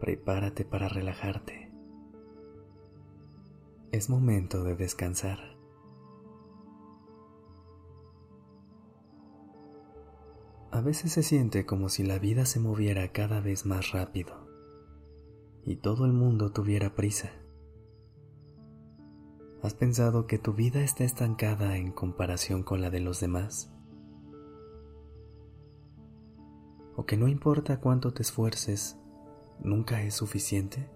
Prepárate para relajarte. Es momento de descansar. A veces se siente como si la vida se moviera cada vez más rápido y todo el mundo tuviera prisa. ¿Has pensado que tu vida está estancada en comparación con la de los demás? ¿O que no importa cuánto te esfuerces, nunca es suficiente?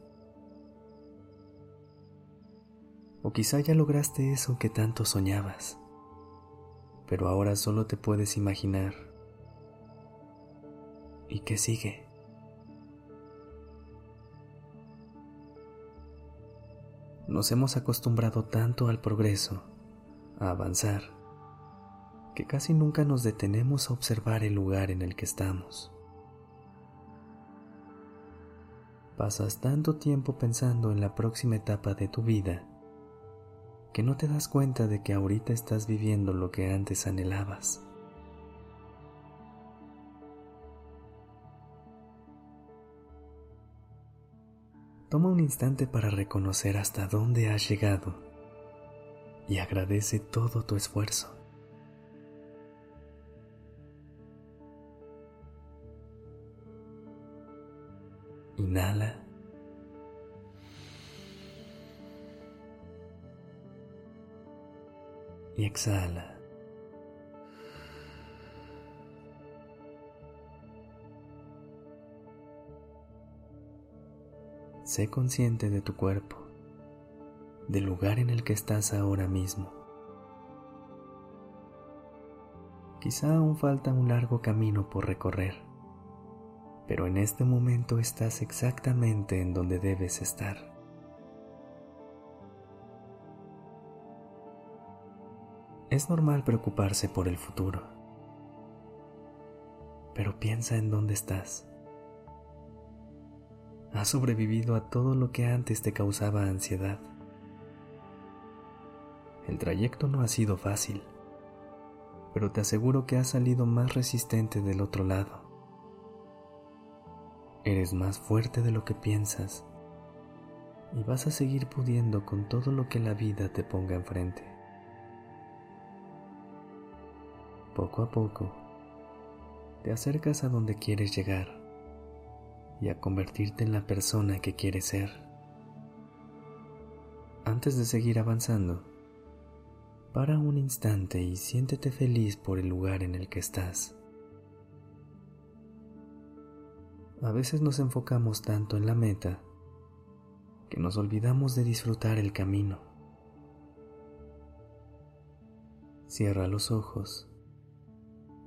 ¿O quizá ya lograste eso que tanto soñabas, pero ahora solo te puedes imaginar ¿Y qué sigue? Nos hemos acostumbrado tanto al progreso, a avanzar, que casi nunca nos detenemos a observar el lugar en el que estamos. Pasas tanto tiempo pensando en la próxima etapa de tu vida que no te das cuenta de que ahorita estás viviendo lo que antes anhelabas. Toma un instante para reconocer hasta dónde has llegado y agradece todo tu esfuerzo. Inhala. Y exhala. Sé consciente de tu cuerpo, del lugar en el que estás ahora mismo. Quizá aún falta un largo camino por recorrer, pero en este momento estás exactamente en donde debes estar. Es normal preocuparse por el futuro, pero piensa en dónde estás. Has sobrevivido a todo lo que antes te causaba ansiedad. El trayecto no ha sido fácil, pero te aseguro que has salido más resistente del otro lado. Eres más fuerte de lo que piensas y vas a seguir pudiendo con todo lo que la vida te ponga enfrente. Poco a poco, te acercas a donde quieres llegar y a convertirte en la persona que quieres ser. Antes de seguir avanzando, para un instante y siéntete feliz por el lugar en el que estás. A veces nos enfocamos tanto en la meta que nos olvidamos de disfrutar el camino. Cierra los ojos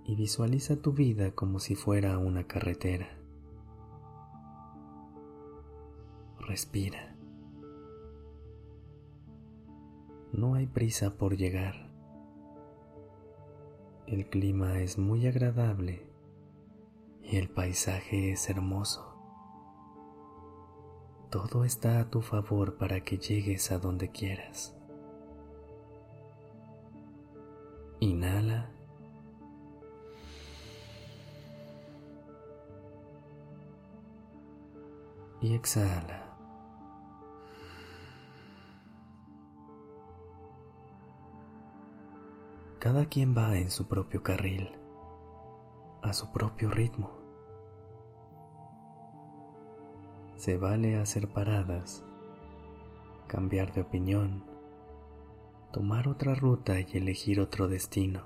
y visualiza tu vida como si fuera una carretera. respira. No hay prisa por llegar. El clima es muy agradable y el paisaje es hermoso. Todo está a tu favor para que llegues a donde quieras. Inhala. Y exhala. Cada quien va en su propio carril, a su propio ritmo. Se vale hacer paradas, cambiar de opinión, tomar otra ruta y elegir otro destino.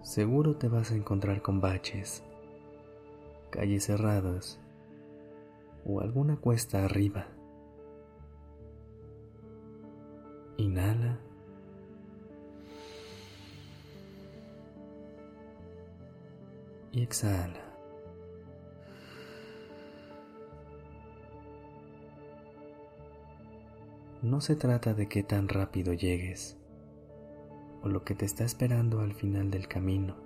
Seguro te vas a encontrar con baches, calles cerradas o alguna cuesta arriba. Inhala. y exhala. No se trata de qué tan rápido llegues o lo que te está esperando al final del camino.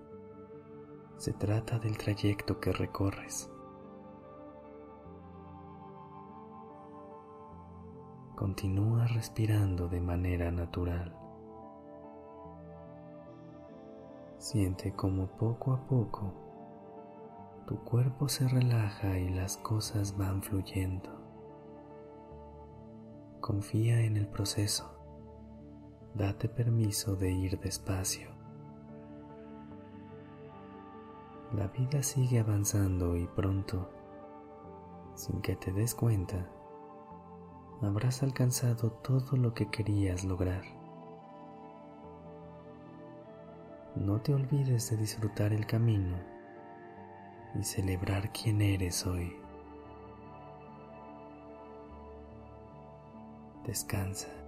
Se trata del trayecto que recorres. Continúa respirando de manera natural. Siente como poco a poco tu cuerpo se relaja y las cosas van fluyendo. Confía en el proceso. Date permiso de ir despacio. La vida sigue avanzando y pronto, sin que te des cuenta, habrás alcanzado todo lo que querías lograr. No te olvides de disfrutar el camino y celebrar quién eres hoy. Descansa.